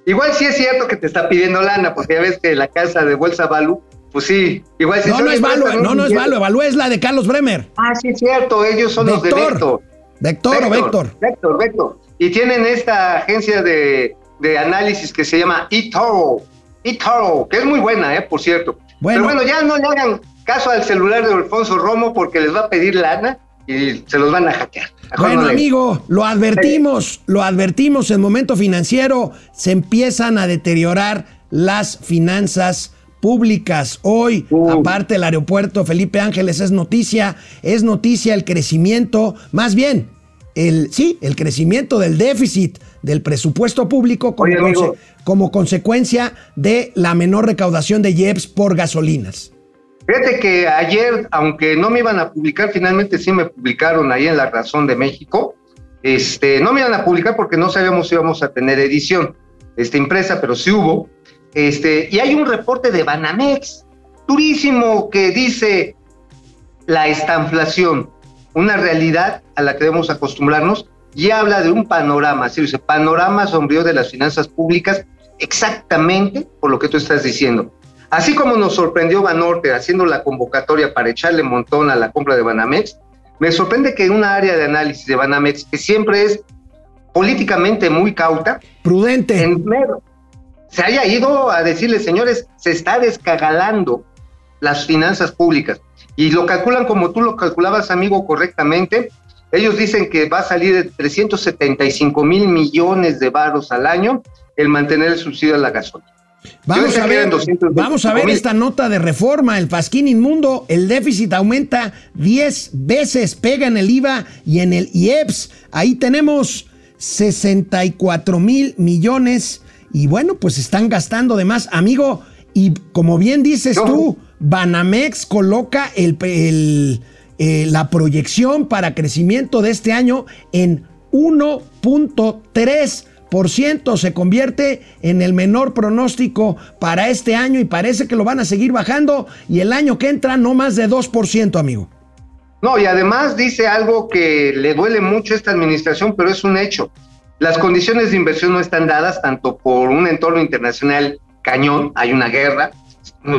Igual sí es cierto que te está pidiendo lana, porque ya ves que la casa de Bolsa Valu, pues sí, igual sí No, no es Value, no, no es Value, Value es la de Carlos Bremer. Ah, sí es cierto, ellos son los de Vector. Vector. Vector o Vector. Vector, Vector. Y tienen esta agencia de, de análisis que se llama eToro. eToro, que es muy buena, eh, por cierto. Bueno. Pero bueno, ya no le hagan caso al celular de Alfonso Romo porque les va a pedir lana y se los van a hackear. Bueno, no amigo, lo advertimos, lo advertimos en momento financiero, se empiezan a deteriorar las finanzas públicas. Hoy, Uh. aparte el aeropuerto Felipe Ángeles es noticia, es noticia el crecimiento, más bien, el sí, el crecimiento del déficit del presupuesto público como, Oye, amigo. conse- como consecuencia de la menor recaudación de IEPS por gasolinas. Fíjate que ayer, aunque no me iban a publicar, finalmente sí me publicaron ahí en La Razón de México. Este, no me iban a publicar porque no sabíamos si íbamos a tener edición este, impresa, pero sí hubo. Este, y hay un reporte de Banamex, durísimo, que dice la estanflación, una realidad a la que debemos acostumbrarnos, y habla de un panorama, así dice, panorama sombrío de las finanzas públicas, exactamente por lo que tú estás diciendo. Así como nos sorprendió Banorte haciendo la convocatoria para echarle montón a la compra de Banamex, me sorprende que en una área de análisis de Banamex, que siempre es políticamente muy cauta, Prudente. en mero, se haya ido a decirle, señores, se está descagalando las finanzas públicas. Y lo calculan como tú lo calculabas, amigo, correctamente. Ellos dicen que va a salir de 375 mil millones de varos al año el mantener el subsidio a la gasolina. Vamos a ver, eran 225 vamos a ver mil. esta nota de reforma. El Pasquín inmundo, el déficit aumenta 10 veces, pega en el IVA y en el IEPS. Ahí tenemos 64 mil millones. Y bueno, pues están gastando de más, amigo. Y como bien dices No. tú, Banamex coloca el, el, eh, la proyección para crecimiento de este año en 1.3%. Se convierte en el menor pronóstico para este año y parece que lo van a seguir bajando. Y el año que entra, no más de 2%, amigo. No, y además dice algo que le duele mucho a esta administración, pero es un hecho. Las condiciones de inversión no están dadas tanto por un entorno internacional cañón, hay una guerra,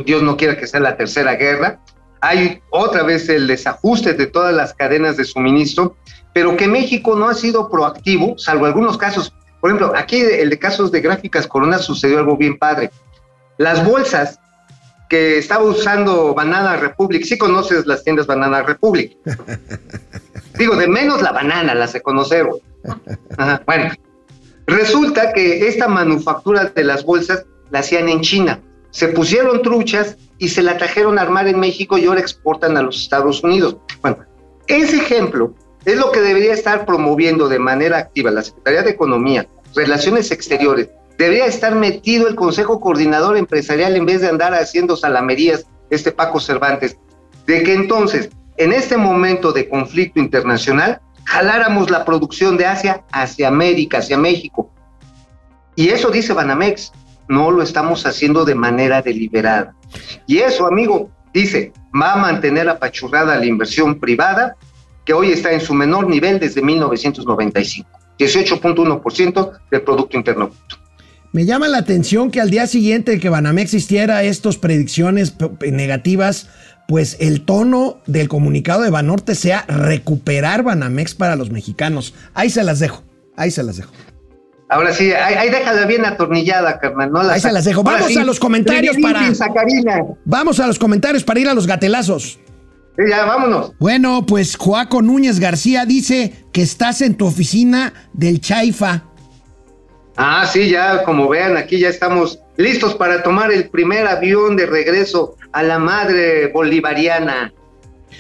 Dios no quiera que sea la tercera guerra, hay otra vez el desajuste de todas las cadenas de suministro, pero que México no ha sido proactivo, salvo algunos casos. Por ejemplo, aquí el de casos de gráficas Corona sucedió algo bien padre. Las bolsas que estaba usando Banana Republic, sí conoces las tiendas Banana Republic. Digo, de menos la banana, la sé conocer. Ajá, Bueno, resulta que esta manufactura de las bolsas la hacían en China. Se pusieron truchas y se la trajeron a armar en México y ahora exportan a los Estados Unidos. Bueno, ese ejemplo es lo que debería estar promoviendo de manera activa la Secretaría de Economía, Relaciones Exteriores. Debería estar metido el Consejo Coordinador Empresarial en vez de andar haciendo salamerías, este Paco Cervantes, de que entonces, en este momento de conflicto internacional, jaláramos la producción de Asia hacia América, hacia México. Y eso dice Banamex, no lo estamos haciendo de manera deliberada. Y eso, amigo, dice, va a mantener apachurrada la inversión privada, que hoy está en su menor nivel desde 1995, 18.1% del Producto Interno Bruto. Me llama la atención que al día siguiente de que Banamex hiciera estas predicciones negativas, pues el tono del comunicado de Banorte sea recuperar Banamex para los mexicanos. Ahí se las dejo, ahí se las dejo. Ahora sí, ahí, ahí déjala bien atornillada, carnal. No la Ahí se las dejo. Vamos a los comentarios para-. Vamos a los comentarios para ir a los gatelazos. Sí, ya, vámonos. Bueno, pues Joaco Núñez García dice que estás en tu oficina del Chaifa. Ah, sí, ya como vean, aquí ya estamos listos para tomar el primer avión de regreso a la madre bolivariana,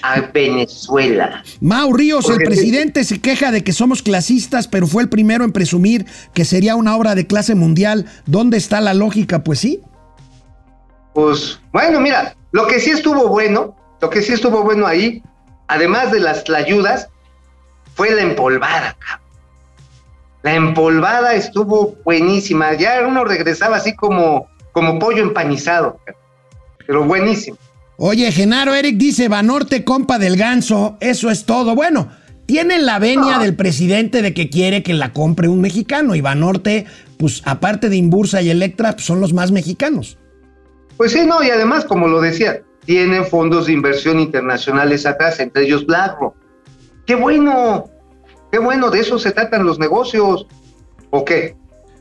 a Venezuela. Mau Ríos, el presidente, se queja de que somos clasistas, pero fue el primero en presumir que sería una obra de clase mundial. ¿Dónde está la lógica? Pues sí. Pues bueno, mira, lo que sí estuvo bueno, lo que sí estuvo bueno ahí, además de las ayudas, fue la empolvada. cabrón. La empolvada estuvo buenísima. Ya uno regresaba así como, como pollo empanizado, pero buenísimo. Oye, Genaro Eric dice, Banorte, compa del ganso, eso es todo. Bueno, tienen la venia Ah. del presidente de que quiere que la compre un mexicano y Banorte, pues aparte de Imbursa y Electra, pues, son los más mexicanos. Pues sí, no, y además, como lo decía, tienen fondos de inversión internacionales atrás, entre ellos BlackRock. ¡Qué bueno! ¡Qué bueno! De eso se tratan los negocios. ¿O qué?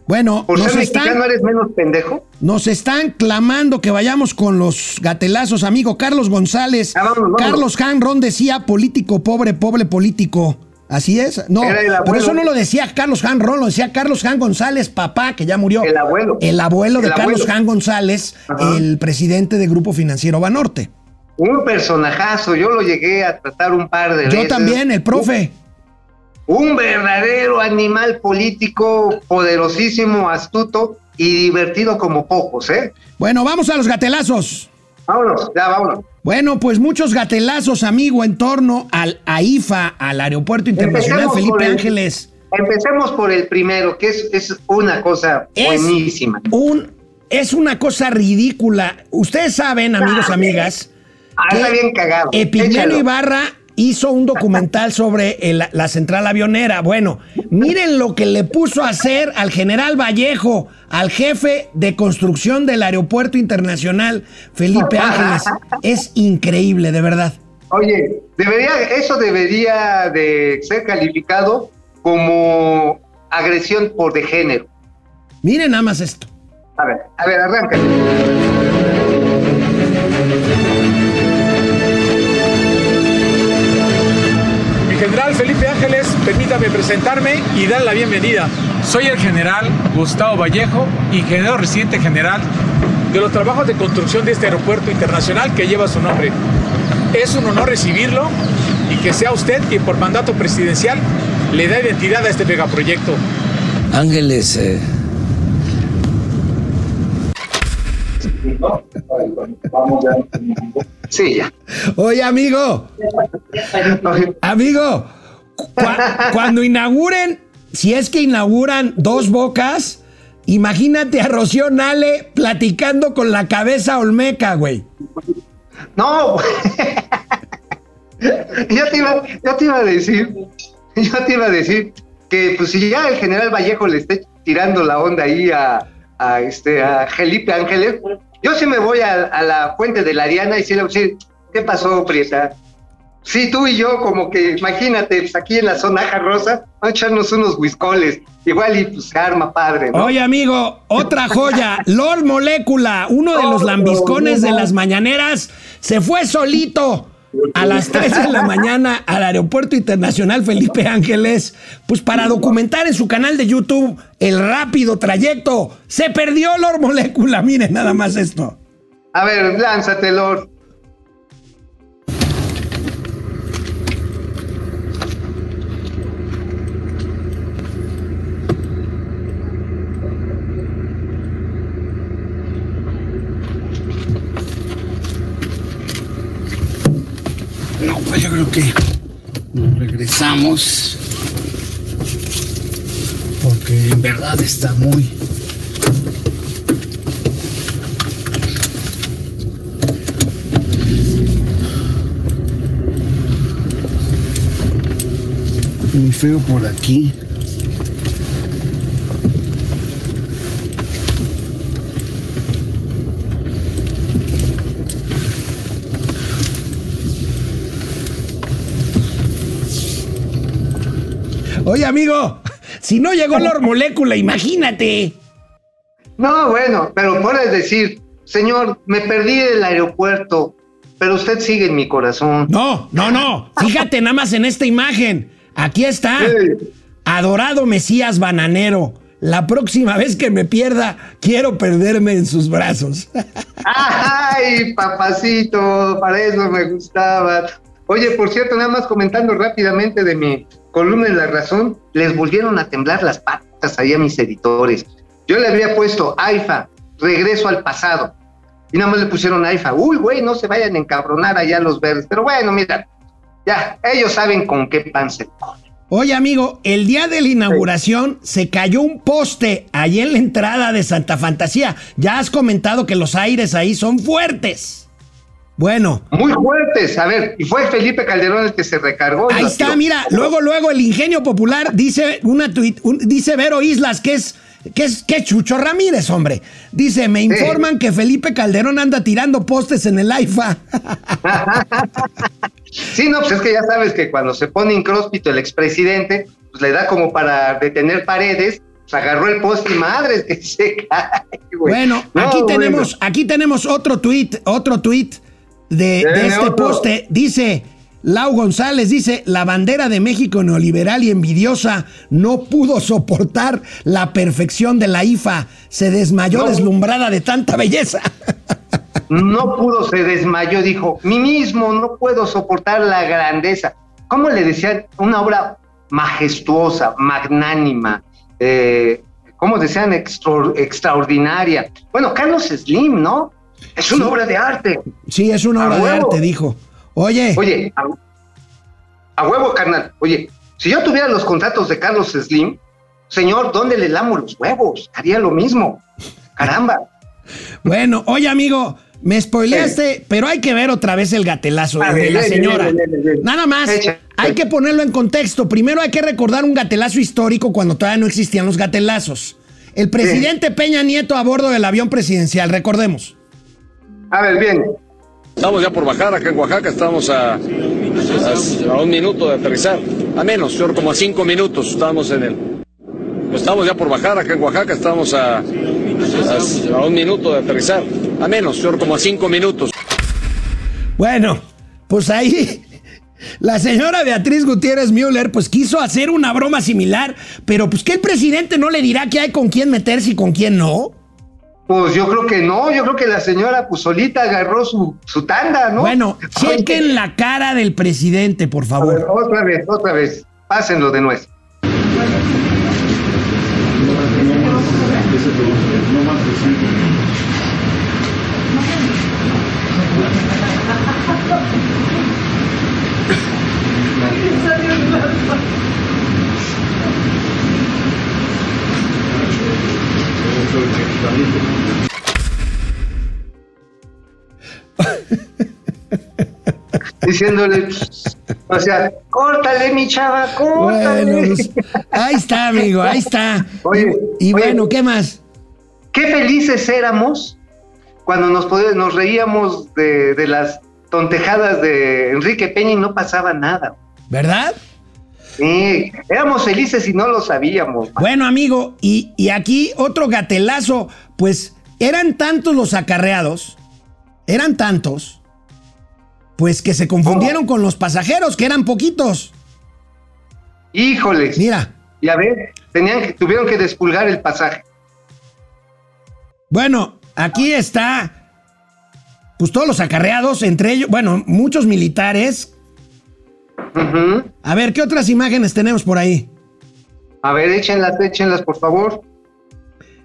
Bueno, ¿Por nos ser mexicano están, eres menos pendejo? nos están clamando que vayamos con los gatelazos, amigo Carlos González. Ah, vámonos, vámonos. Carlos Hanron decía político pobre, pobre político. Así es. No, pero eso no lo decía Carlos Hanron, lo decía Carlos Han González, papá, que ya murió. El abuelo. El abuelo de El Carlos abuelo. Han González, Ajá. el presidente de Grupo Financiero Banorte. Un personajazo, yo lo llegué a tratar un par de veces. Yo también, el profe. Un verdadero animal político, poderosísimo, astuto y divertido como pocos, ¿eh? Bueno, vamos a los gatelazos. Vámonos, ya vámonos. Bueno, pues muchos gatelazos, amigo, en torno al AIFA, al Aeropuerto Internacional Empecemos Felipe el- Ángeles. Empecemos por el primero, que es, es una cosa Es buenísima. un es una cosa ridícula. Ustedes saben, amigos, amigas, Ah, está bien cagado. Epigmenio. Ibarra hizo un documental sobre el- la central avionera. Bueno, miren lo que le puso a hacer al general Vallejo, al jefe de construcción del Aeropuerto Internacional Felipe Ángeles. Es increíble, de verdad. Oye, debería, eso debería de ser calificado como agresión por de género. Miren nada más esto. A ver, a ver, arranca. Mi general Felipe Ángeles, permítame presentarme y dar la bienvenida. Soy el general Gustavo Vallejo, ingeniero residente general de los trabajos de construcción de este aeropuerto internacional que lleva su nombre. Es un honor recibirlo y que sea usted quien por mandato presidencial le da identidad a este megaproyecto. Ángeles, eh, Sí, ya. Oye, amigo, amigo, cua- cuando inauguren, si es que inauguran dos bocas, imagínate a Rocío Nale platicando con la cabeza olmeca, güey. No, yo te, iba, yo te iba a decir, yo te iba a decir que pues si ya el general Vallejo le esté tirando la onda ahí a, a este a Felipe Ángeles, yo sí me voy a, a la fuente de la Ariana y sí le voy a decir, ¿qué pasó, Prieta? Sí, tú y yo, como que imagínate, pues aquí en la zona rosa, vamos a echarnos unos whiskoles, igual y pues se arma padre, ¿no? Oye, amigo, otra joya, Lord Molécula, uno de los Oh, lambiscones de las mañaneras, se fue solito a las 3 de la mañana al Aeropuerto Internacional Felipe Ángeles, pues para documentar en su canal de YouTube el rápido trayecto. Se perdió Lord Molécula, miren nada más esto. A ver, lánzate, Lord. Pues yo creo que nos regresamos. Porque en verdad está muy. Muy feo por aquí. Oye, amigo, si no llegó Lord Molécula, imagínate. No, bueno, pero puedes decir, señor, me perdí del aeropuerto, pero usted sigue en mi corazón. No, no, no. Fíjate nada más en esta imagen. Aquí está. Sí. Adorado Mesías Bananero. la próxima vez que me pierda, quiero perderme en sus brazos. Ay, papacito, para eso me gustaba. Oye, por cierto, nada más comentando rápidamente de mi columna en La Razón, les volvieron a temblar las patas ahí a mis editores. Yo le había puesto AIFA, regreso al pasado. Y nada más le pusieron AIFA. Uy, güey, no se vayan a encabronar allá los verdes. Pero bueno, mira, ya, ellos saben con qué pan se comen. Oye, amigo, el día de la inauguración se cayó un poste ahí en la entrada de Santa Fantasía. Ya has comentado que los aires ahí son fuertes. Bueno. Muy fuertes. A ver, y fue Felipe Calderón el que se recargó. Ahí está, mira. Luego, luego el ingenio popular dice una tuit, un- dice Vero Islas que es que es que Chucho Ramírez, hombre. Dice, me informan que Felipe Calderón anda tirando postes en el AIFA. Sí, no, pues es que ya sabes que cuando se pone incróspito el expresidente, pues le da como para detener paredes, pues agarró el poste y madres que se cae, güey. Bueno, No, aquí bueno. tenemos, aquí tenemos otro tuit, otro tuit de, este otro. poste. Dice, Lau González dice, la bandera de México neoliberal y envidiosa no pudo soportar la perfección de la IFA. Se desmayó No. deslumbrada de tanta belleza. No pudo, se desmayó, dijo, mí mismo no puedo soportar la grandeza. ¿Cómo le decían? Una obra majestuosa, magnánima, eh, ¿cómo decían? Extra- extraordinaria. Bueno, Carlos Slim, ¿no? Es una Sí. obra de arte. Sí, es una A obra de arte, dijo. Oye, Oye, a, a huevo, carnal. Oye, si yo tuviera los contratos de Carlos Slim, señor, ¿dónde le lamo los huevos? Haría lo mismo. Caramba. bueno, oye, amigo, me spoileaste, pero hay que ver otra vez el gatelazo de la señora. Nada más, Echa. hay que ponerlo en contexto. Primero hay que recordar un gatelazo histórico cuando todavía no existían los gatelazos. El presidente Peña Nieto a bordo del avión presidencial, recordemos. A ver, bien. Estamos ya por bajar acá en Oaxaca, estamos a, a, a un minuto de aterrizar, a menos, creo como a cinco minutos estamos en el... Estamos ya por bajar acá en Oaxaca, estamos a, a, a un minuto de aterrizar, a menos, creo como a cinco minutos. Bueno, pues ahí la señora Beatriz Gutiérrez Müller pues quiso hacer una broma similar, pero pues que el presidente no le dirá que hay con quién meterse y con quién no. Pues yo creo que no, yo creo que la señora pues solita agarró su, su tanda, ¿no? Bueno, chequen la cara del presidente, por ver, favor. otra vez, otra vez. Pásenlo de nuevo. Diciéndole, o sea, córtale, mi chava, córtale. Bueno, pues, ahí está, amigo, ahí está. Oye, y y oye. bueno, ¿qué más? Qué felices éramos cuando nos, podía- nos reíamos de, de las tontejadas de Enrique Peña y no pasaba nada. ¿Verdad? Sí, éramos felices y no lo sabíamos. Bueno, amigo, y, y aquí otro gatelazo, pues eran tantos los acarreados, eran tantos, pues que se confundieron con los pasajeros, que eran poquitos. Híjoles. Mira, Y a ver, tenían que, tuvieron que despulgar el pasaje. bueno, aquí está, pues todos los acarreados, entre ellos, bueno, muchos militares. A ver, ¿qué otras imágenes tenemos por ahí? A ver, échenlas, échenlas, por favor.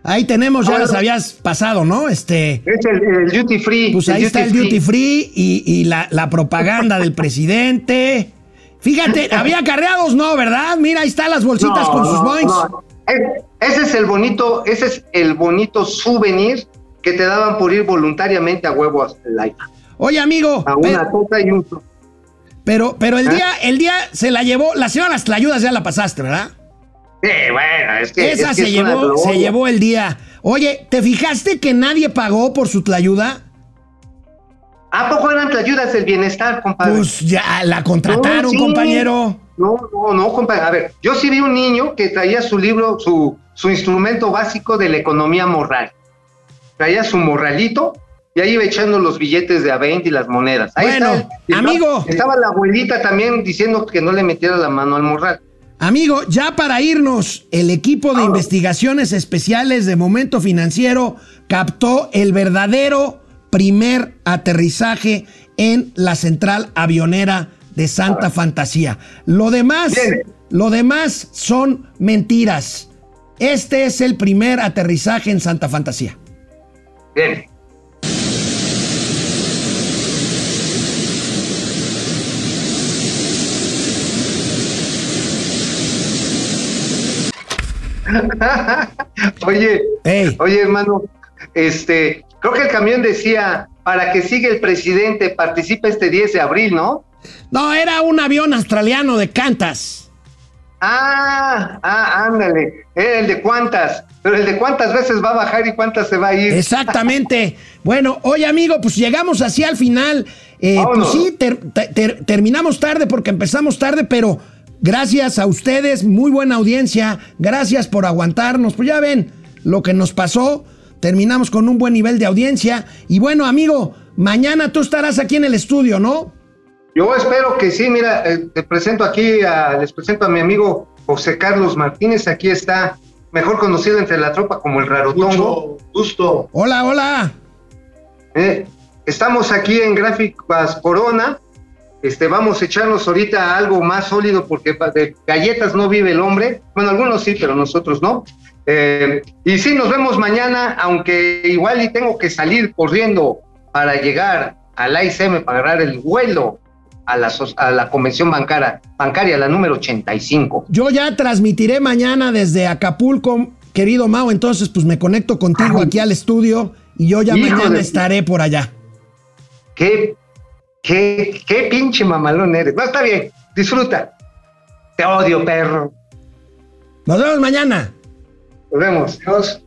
Ahí tenemos, ya Ahora- las habías pasado, ¿no? Este, Es el, el duty free. pues ahí está el duty free y, y la, la propaganda del presidente. Fíjate, había acarreados, no, ¿verdad? Mira, ahí están las bolsitas No, con sus boings. no. Es- ese es el bonito, ese es el bonito souvenir que te daban por ir voluntariamente a huevo aire. Oye, amigo, A una tota y un. Pero, pero el ¿Eh? día, el día se la llevó, la señora las ayudas ya la pasaste, ¿verdad? Sí, bueno, es que. Esa es que se es llevó, se llevó el día. Oye, ¿te fijaste que nadie pagó por su tlayuda? ¿A poco eran ayudas del bienestar, compadre? Pues ya la contrataron, No, sí. compañero. No, no, no, compadre. A ver, yo sí vi un niño que traía su libro, su, su instrumento básico de la economía moral. Traía su morralito y ahí iba echando los billetes de a 20 y las monedas. Ahí Bueno, está. Estaba- amigo. Estaba la abuelita también diciendo que no le metiera la mano al morral. Amigo, ya para irnos, el equipo de investigaciones especiales de Momento Financiero captó el verdadero primer aterrizaje en la central avionera de Santa Fantasía. Lo demás, Bien. lo demás son mentiras. Este es el primer aterrizaje en Santa Fantasía. Bien. oye, Ey. oye, hermano, este, creo que el camión decía para que siga el presidente, participe este 10 de abril, ¿no? No, era un avión australiano de Cantas. Ah, ah, ándale, era el de cuántas, pero el de cuántas veces va a bajar y cuántas se va a ir. Exactamente. bueno, oye amigo, pues llegamos así al final. Eh, pues sí, ter- ter- ter- terminamos tarde porque empezamos tarde, pero gracias a ustedes, muy buena audiencia, gracias por aguantarnos. Pues ya ven lo que nos pasó, terminamos con un buen nivel de audiencia. Y bueno, amigo, mañana tú estarás aquí en el estudio, ¿no? Yo espero que sí, mira, eh, te presento aquí, a- les presento a mi amigo José Carlos Martínez, aquí está, mejor conocido entre la tropa como el Rarotongo. gusto. Hola, hola. Eh, estamos aquí en Gráficas Corona, este, vamos a echarnos ahorita algo más sólido porque de galletas no vive el hombre, bueno, algunos sí, pero nosotros no. Eh, y sí, nos vemos mañana, aunque igual y tengo que salir corriendo para llegar al AICM para agarrar el vuelo a la, a la convención bancaria, bancaria, la número 85. Yo ya transmitiré mañana desde Acapulco, querido Mao, entonces pues me conecto contigo aquí al estudio y yo ya Hijo mañana de- estaré por allá. Qué, qué, qué pinche mamalón eres. No, está bien, disfruta. Te odio, perro. Nos vemos mañana. Nos vemos. Adiós.